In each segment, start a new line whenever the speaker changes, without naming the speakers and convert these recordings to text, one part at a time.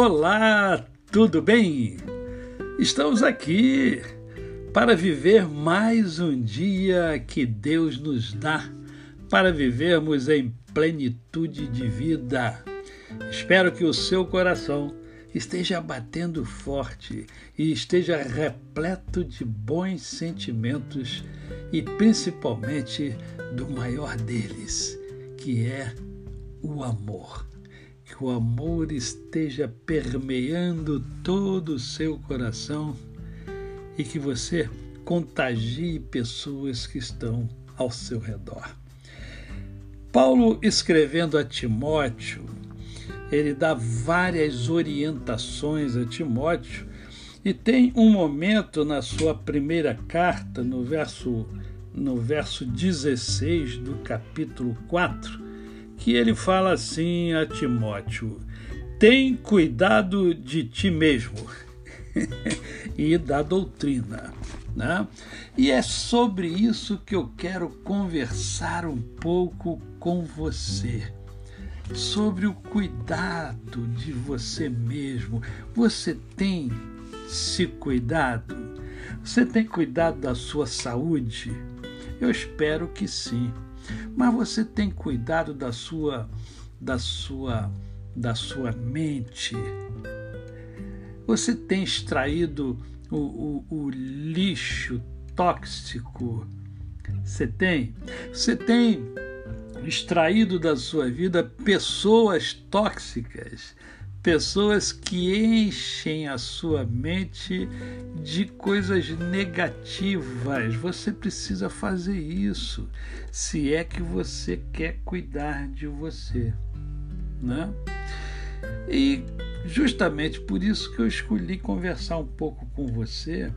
Olá, tudo bem? Estamos aqui para viver mais um dia que Deus nos dá, para vivermos em plenitude de vida. Espero que o seu coração esteja batendo forte e esteja repleto de bons sentimentos e principalmente do maior deles, que é o amor que o amor esteja permeando todo o seu coração e que você contagie pessoas que estão ao seu redor. Paulo, escrevendo a Timóteo, ele dá várias orientações a Timóteo e tem um momento na sua primeira carta, no verso, no verso 16 do capítulo 4, que ele fala assim a Timóteo: tem cuidado de ti mesmo e da doutrina. Né? E é sobre isso que eu quero conversar um pouco com você. Sobre o cuidado de você mesmo. Você tem se cuidado? Você tem cuidado da sua saúde? Eu espero que sim. Mas você tem cuidado da sua da sua da sua mente. Você tem extraído o, o, o lixo tóxico. Você tem? Você tem extraído da sua vida pessoas tóxicas pessoas que enchem a sua mente de coisas negativas. Você precisa fazer isso se é que você quer cuidar de você, né? E justamente por isso que eu escolhi conversar um pouco com você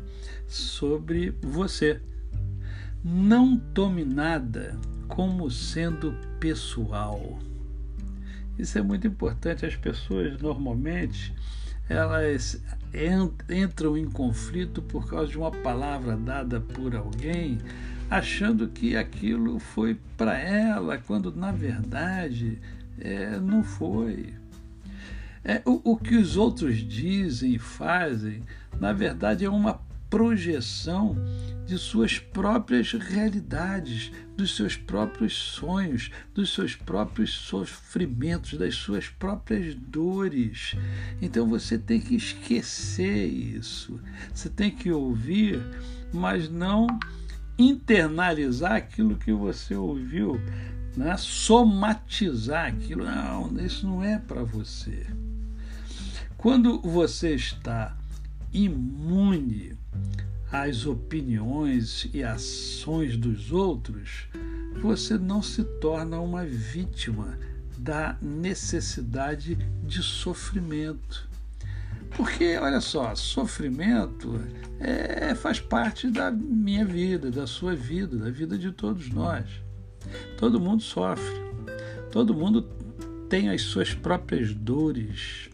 sobre você. Não tome nada como sendo pessoal. Isso é muito importante. As pessoas normalmente elas entram em conflito por causa de uma palavra dada por alguém, achando que aquilo foi para ela, quando na verdade é, não foi. É, o, o que os outros dizem e fazem, na verdade, é uma projeção de suas próprias realidades, dos seus próprios sonhos, dos seus próprios sofrimentos, das suas próprias dores. Então você tem que esquecer isso. Você tem que ouvir, mas não internalizar aquilo que você ouviu, né? somatizar aquilo. Não, isso não é para você. Quando você está imune às opiniões e ações dos outros, você não se torna uma vítima da necessidade de sofrimento. Porque, olha só, sofrimento é, faz parte da minha vida, da sua vida, da vida de todos nós. Todo mundo sofre, todo mundo tem as suas próprias dores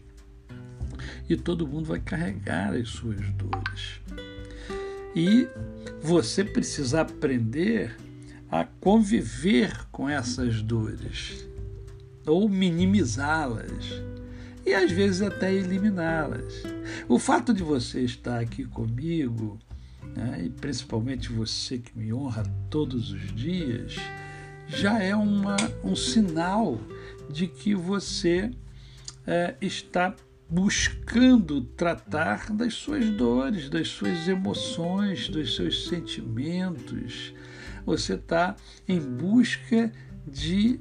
e todo mundo vai carregar as suas dores. E você precisa aprender a conviver com essas dores ou minimizá-las e às vezes até eliminá-las. O fato de você estar aqui comigo, né, e principalmente você que me honra todos os dias, já é uma, um sinal de que você é, está buscando tratar das suas dores, das suas emoções, dos seus sentimentos. Você está em busca de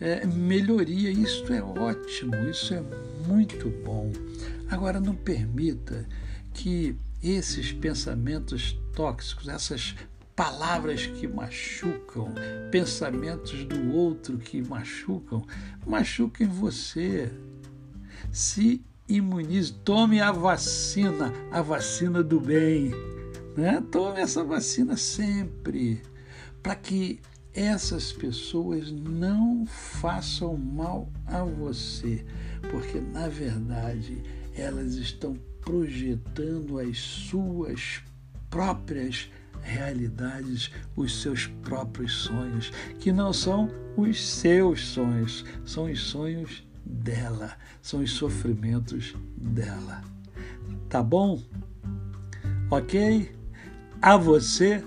é, melhoria. Isso é ótimo, isso é muito bom. Agora, não permita que esses pensamentos tóxicos, essas palavras que machucam, pensamentos do outro que machucam, machuquem você. Se imunize, tome a vacina, a vacina do bem. Né? Tome essa vacina sempre, para que essas pessoas não façam mal a você, porque na verdade elas estão projetando as suas próprias realidades, os seus próprios sonhos, que não são os seus sonhos, são os sonhos dela, são os sofrimentos dela. Tá bom? Ok? A você,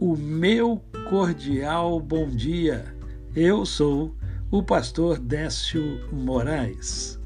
o meu cordial bom dia. Eu sou o pastor Décio Moraes.